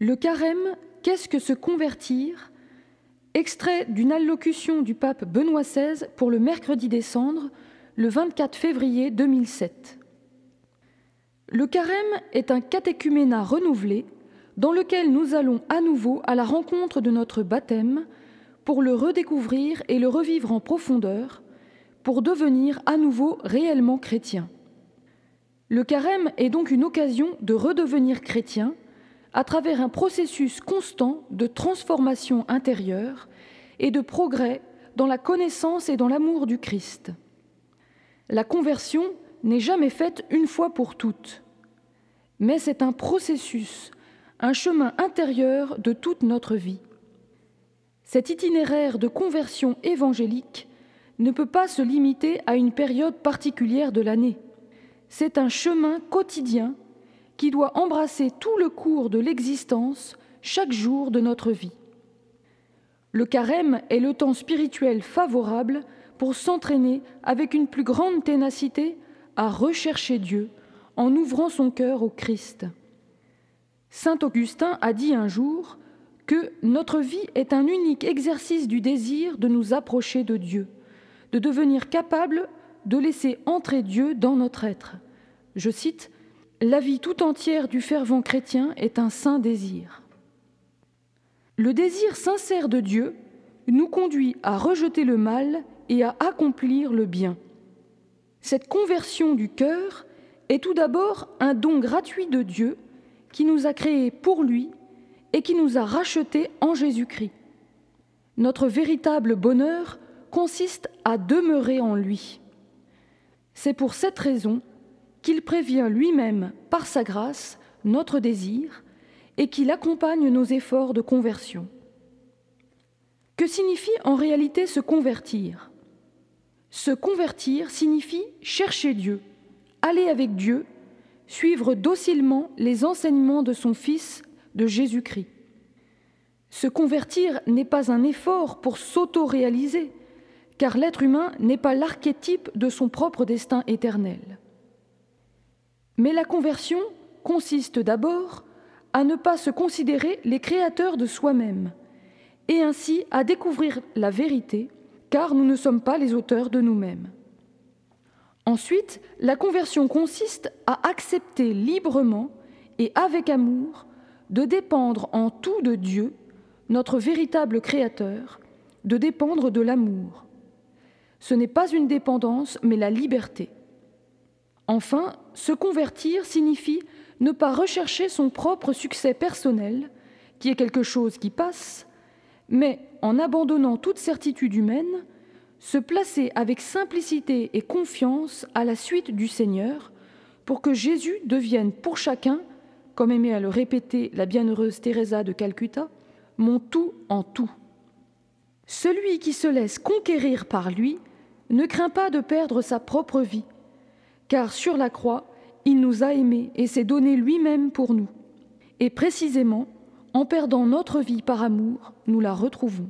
Le carême, qu'est-ce que se convertir? Extrait d'une allocution du pape Benoît XVI pour le mercredi décembre, le 24 février 2007. Le carême est un catéchuménat renouvelé dans lequel nous allons à nouveau à la rencontre de notre baptême pour le redécouvrir et le revivre en profondeur, pour devenir à nouveau réellement chrétien. Le carême est donc une occasion de redevenir chrétien à travers un processus constant de transformation intérieure et de progrès dans la connaissance et dans l'amour du Christ. La conversion n'est jamais faite une fois pour toutes, mais c'est un processus, un chemin intérieur de toute notre vie. Cet itinéraire de conversion évangélique ne peut pas se limiter à une période particulière de l'année. C'est un chemin quotidien qui doit embrasser tout le cours de l'existence chaque jour de notre vie. Le carême est le temps spirituel favorable pour s'entraîner avec une plus grande ténacité à rechercher Dieu en ouvrant son cœur au Christ. Saint Augustin a dit un jour que notre vie est un unique exercice du désir de nous approcher de Dieu, de devenir capable de laisser entrer Dieu dans notre être. Je cite la vie tout entière du fervent chrétien est un saint désir. Le désir sincère de Dieu nous conduit à rejeter le mal et à accomplir le bien. Cette conversion du cœur est tout d'abord un don gratuit de Dieu qui nous a créés pour lui et qui nous a rachetés en Jésus-Christ. Notre véritable bonheur consiste à demeurer en lui. C'est pour cette raison qu'il prévient lui-même, par sa grâce, notre désir, et qu'il accompagne nos efforts de conversion. Que signifie en réalité se convertir? Se convertir signifie chercher Dieu, aller avec Dieu, suivre docilement les enseignements de son Fils, de Jésus-Christ. Se convertir n'est pas un effort pour s'auto-réaliser, car l'être humain n'est pas l'archétype de son propre destin éternel. Mais la conversion consiste d'abord à ne pas se considérer les créateurs de soi-même, et ainsi à découvrir la vérité, car nous ne sommes pas les auteurs de nous-mêmes. Ensuite, la conversion consiste à accepter librement et avec amour de dépendre en tout de Dieu, notre véritable Créateur, de dépendre de l'amour. Ce n'est pas une dépendance, mais la liberté. Enfin, se convertir signifie ne pas rechercher son propre succès personnel, qui est quelque chose qui passe, mais en abandonnant toute certitude humaine, se placer avec simplicité et confiance à la suite du Seigneur, pour que Jésus devienne pour chacun, comme aimait à le répéter la bienheureuse Teresa de Calcutta, mon tout en tout. Celui qui se laisse conquérir par lui ne craint pas de perdre sa propre vie, car sur la croix, il nous a aimés et s'est donné lui-même pour nous. Et précisément, en perdant notre vie par amour, nous la retrouvons.